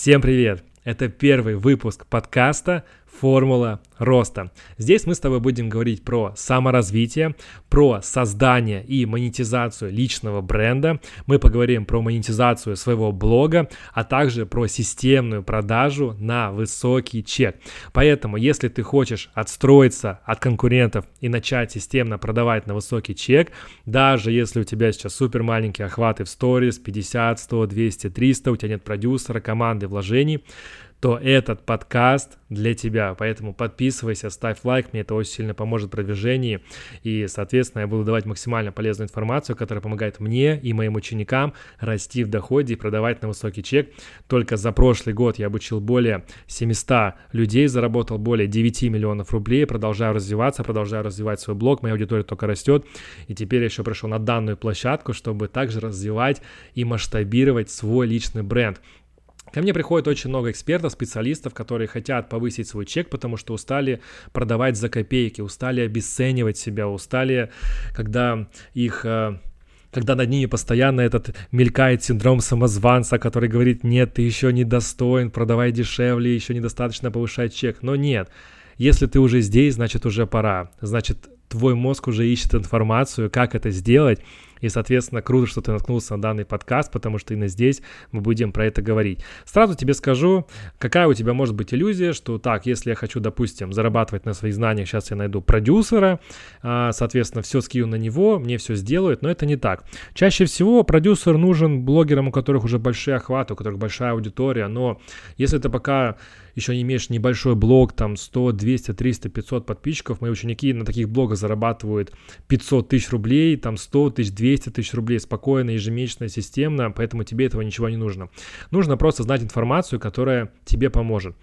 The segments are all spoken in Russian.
Всем привет! Это первый выпуск подкаста формула роста. Здесь мы с тобой будем говорить про саморазвитие, про создание и монетизацию личного бренда. Мы поговорим про монетизацию своего блога, а также про системную продажу на высокий чек. Поэтому, если ты хочешь отстроиться от конкурентов и начать системно продавать на высокий чек, даже если у тебя сейчас супер маленькие охваты в сторис, 50, 100, 200, 300, у тебя нет продюсера, команды, вложений, то этот подкаст для тебя. Поэтому подписывайся, ставь лайк, мне это очень сильно поможет в продвижении. И, соответственно, я буду давать максимально полезную информацию, которая помогает мне и моим ученикам расти в доходе и продавать на высокий чек. Только за прошлый год я обучил более 700 людей, заработал более 9 миллионов рублей, продолжаю развиваться, продолжаю развивать свой блог, моя аудитория только растет. И теперь я еще пришел на данную площадку, чтобы также развивать и масштабировать свой личный бренд. Ко мне приходит очень много экспертов, специалистов, которые хотят повысить свой чек, потому что устали продавать за копейки, устали обесценивать себя, устали, когда их э, когда над ними постоянно этот мелькает синдром самозванца, который говорит, нет, ты еще не достоин, продавай дешевле, еще недостаточно повышать чек. Но нет, если ты уже здесь, значит уже пора. Значит, твой мозг уже ищет информацию, как это сделать, и, соответственно, круто, что ты наткнулся на данный подкаст, потому что именно здесь мы будем про это говорить. Сразу тебе скажу, какая у тебя может быть иллюзия, что так, если я хочу, допустим, зарабатывать на своих знаниях, сейчас я найду продюсера, а, соответственно, все скину на него, мне все сделают, но это не так. Чаще всего продюсер нужен блогерам, у которых уже большие охваты, у которых большая аудитория, но если ты пока еще не имеешь небольшой блог, там 100, 200, 300, 500 подписчиков, мои ученики на таких блогах зарабатывают 500 тысяч рублей, там 100 тысяч, 200 тысяч рублей спокойно, ежемесячно, системно, поэтому тебе этого ничего не нужно. Нужно просто знать информацию, которая тебе поможет.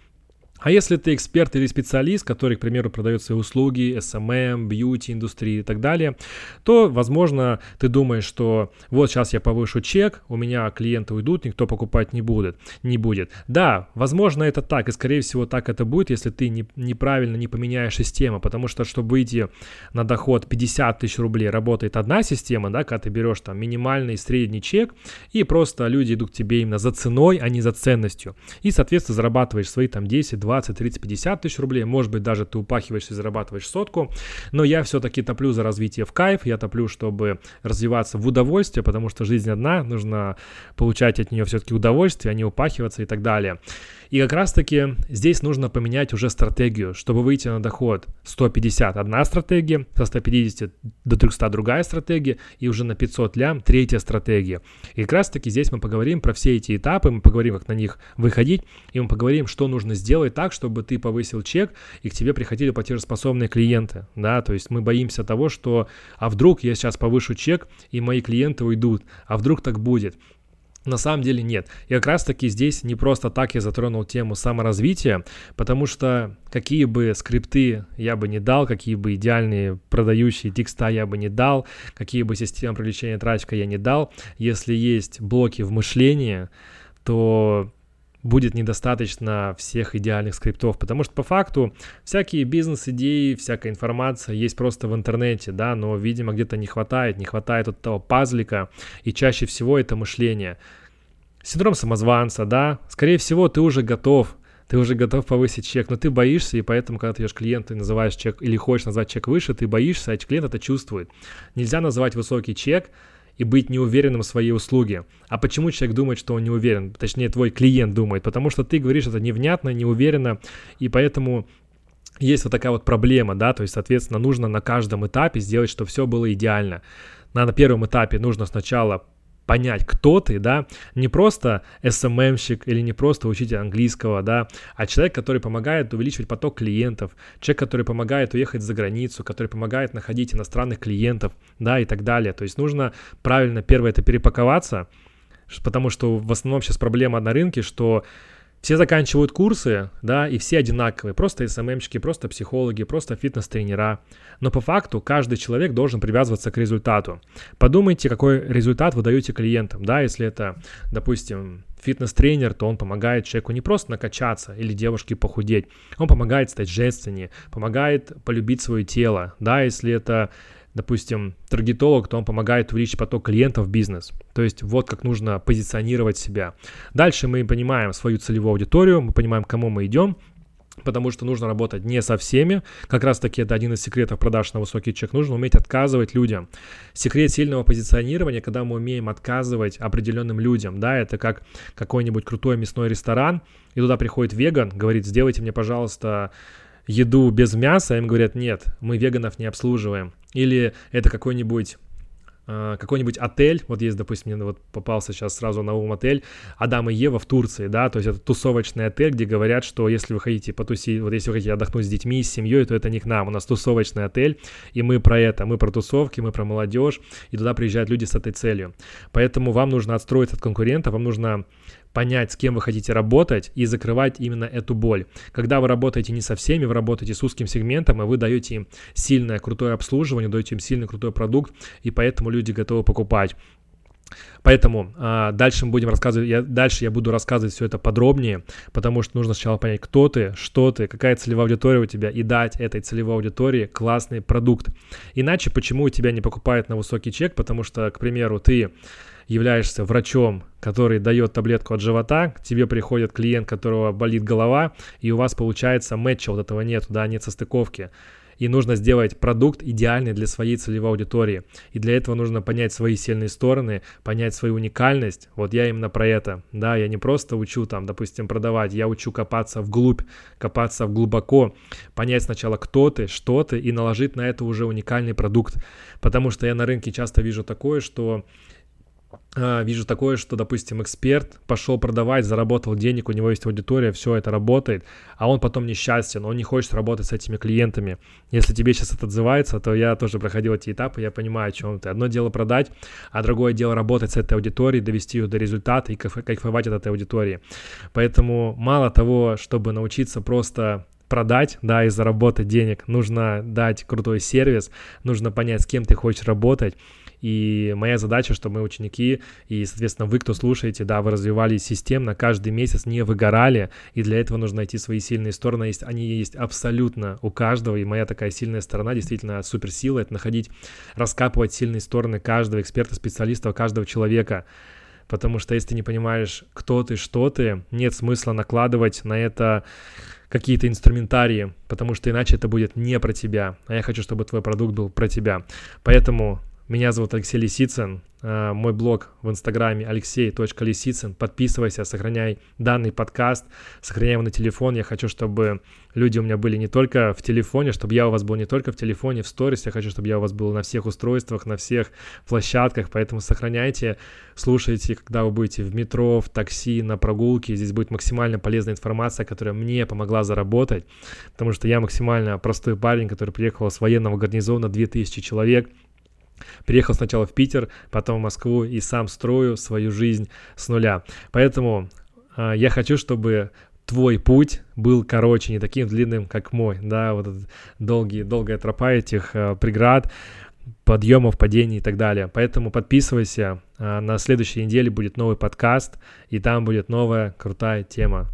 А если ты эксперт или специалист, который, к примеру, продает свои услуги, SMM, бьюти, индустрии и так далее, то, возможно, ты думаешь, что вот сейчас я повышу чек, у меня клиенты уйдут, никто покупать не будет. Не будет. Да, возможно, это так, и, скорее всего, так это будет, если ты не, неправильно не поменяешь систему, потому что, чтобы выйти на доход 50 тысяч рублей, работает одна система, да, когда ты берешь там минимальный, средний чек, и просто люди идут к тебе именно за ценой, а не за ценностью. И, соответственно, зарабатываешь свои там 10, 20, 30, 50 тысяч рублей, может быть, даже ты упахиваешься и зарабатываешь сотку, но я все-таки топлю за развитие в кайф, я топлю, чтобы развиваться в удовольствие, потому что жизнь одна, нужно получать от нее все-таки удовольствие, а не упахиваться и так далее. И как раз-таки здесь нужно поменять уже стратегию, чтобы выйти на доход 150 одна стратегия, со 150 до 300 другая стратегия, и уже на 500 лям третья стратегия. И как раз-таки здесь мы поговорим про все эти этапы, мы поговорим, как на них выходить, и мы поговорим, что нужно сделать так, чтобы ты повысил чек, и к тебе приходили платежеспособные клиенты, да, то есть мы боимся того, что, а вдруг я сейчас повышу чек, и мои клиенты уйдут, а вдруг так будет. На самом деле нет. И как раз таки здесь не просто так я затронул тему саморазвития, потому что какие бы скрипты я бы не дал, какие бы идеальные продающие текста я бы не дал, какие бы системы привлечения трафика я не дал, если есть блоки в мышлении, то будет недостаточно всех идеальных скриптов, потому что по факту всякие бизнес-идеи, всякая информация есть просто в интернете, да, но, видимо, где-то не хватает, не хватает вот того пазлика, и чаще всего это мышление. Синдром самозванца, да, скорее всего, ты уже готов, ты уже готов повысить чек, но ты боишься, и поэтому, когда ты идешь клиента и называешь чек, или хочешь назвать чек выше, ты боишься, а клиент это чувствует. Нельзя называть высокий чек, и быть неуверенным в своей услуге. А почему человек думает, что он не уверен? Точнее, твой клиент думает, потому что ты говоришь это невнятно, неуверенно, и поэтому есть вот такая вот проблема, да, то есть, соответственно, нужно на каждом этапе сделать, чтобы все было идеально. На, первом этапе нужно сначала понять, кто ты, да, не просто SMM-щик или не просто учитель английского, да, а человек, который помогает увеличивать поток клиентов, человек, который помогает уехать за границу, который помогает находить иностранных клиентов, да, и так далее. То есть нужно правильно первое это перепаковаться, потому что в основном сейчас проблема на рынке, что все заканчивают курсы, да, и все одинаковые, просто СММщики, просто психологи, просто фитнес-тренера. Но по факту каждый человек должен привязываться к результату. Подумайте, какой результат вы даете клиентам, да, если это, допустим, фитнес-тренер, то он помогает человеку не просто накачаться или девушке похудеть, он помогает стать женственнее, помогает полюбить свое тело, да, если это допустим, таргетолог, то он помогает увеличить поток клиентов в бизнес. То есть вот как нужно позиционировать себя. Дальше мы понимаем свою целевую аудиторию, мы понимаем, к кому мы идем, потому что нужно работать не со всеми. Как раз таки это один из секретов продаж на высокий чек. Нужно уметь отказывать людям. Секрет сильного позиционирования, когда мы умеем отказывать определенным людям, да, это как какой-нибудь крутой мясной ресторан, и туда приходит веган, говорит, сделайте мне, пожалуйста, еду без мяса, им говорят, нет, мы веганов не обслуживаем. Или это какой-нибудь а, какой-нибудь отель, вот есть, допустим, мне вот попался сейчас сразу на ум отель Адам и Ева в Турции, да, то есть это тусовочный отель, где говорят, что если вы хотите потусить, вот если вы хотите отдохнуть с детьми, с семьей, то это не к нам, у нас тусовочный отель, и мы про это, мы про тусовки, мы про молодежь, и туда приезжают люди с этой целью. Поэтому вам нужно отстроиться от конкурента, вам нужно понять, с кем вы хотите работать и закрывать именно эту боль. Когда вы работаете не со всеми, вы работаете с узким сегментом, и вы даете им сильное, крутое обслуживание, даете им сильный, крутой продукт, и поэтому люди готовы покупать. Поэтому а, дальше мы будем рассказывать, я, дальше я буду рассказывать все это подробнее, потому что нужно сначала понять, кто ты, что ты, какая целевая аудитория у тебя, и дать этой целевой аудитории классный продукт. Иначе почему у тебя не покупают на высокий чек? Потому что, к примеру, ты являешься врачом, который дает таблетку от живота, к тебе приходит клиент, которого болит голова, и у вас получается матча вот этого нет, да, нет состыковки. И нужно сделать продукт идеальный для своей целевой аудитории. И для этого нужно понять свои сильные стороны, понять свою уникальность. Вот я именно про это. Да, я не просто учу там, допустим, продавать, я учу копаться вглубь, копаться в глубоко, понять сначала, кто ты, что ты, и наложить на это уже уникальный продукт. Потому что я на рынке часто вижу такое, что вижу такое, что, допустим, эксперт пошел продавать, заработал денег, у него есть аудитория, все это работает, а он потом несчастен, он не хочет работать с этими клиентами. Если тебе сейчас это отзывается, то я тоже проходил эти этапы, я понимаю, о чем ты. Одно дело продать, а другое дело работать с этой аудиторией, довести ее до результата и кайфовать от этой аудитории. Поэтому мало того, чтобы научиться просто продать, да, и заработать денег, нужно дать крутой сервис, нужно понять, с кем ты хочешь работать, и моя задача, чтобы мы ученики и, соответственно, вы, кто слушаете, да, вы развивались системно, каждый месяц не выгорали, и для этого нужно найти свои сильные стороны. Есть, они есть абсолютно у каждого, и моя такая сильная сторона, действительно суперсила, это находить, раскапывать сильные стороны каждого эксперта, специалиста, каждого человека. Потому что если ты не понимаешь, кто ты, что ты, нет смысла накладывать на это какие-то инструментарии, потому что иначе это будет не про тебя. А я хочу, чтобы твой продукт был про тебя. Поэтому меня зовут Алексей Лисицын. Э, мой блог в инстаграме алексей.лисицын. Подписывайся, сохраняй данный подкаст, сохраняй его на телефон. Я хочу, чтобы люди у меня были не только в телефоне, чтобы я у вас был не только в телефоне, в сторис. Я хочу, чтобы я у вас был на всех устройствах, на всех площадках. Поэтому сохраняйте, слушайте, когда вы будете в метро, в такси, на прогулке. Здесь будет максимально полезная информация, которая мне помогла заработать, потому что я максимально простой парень, который приехал с военного гарнизона, 2000 человек – Приехал сначала в Питер, потом в Москву и сам строю свою жизнь с нуля. Поэтому э, я хочу, чтобы твой путь был короче, не таким длинным, как мой, да, вот долгие, долгая тропа этих э, преград, подъемов, падений и так далее. Поэтому подписывайся, э, на следующей неделе будет новый подкаст, и там будет новая крутая тема.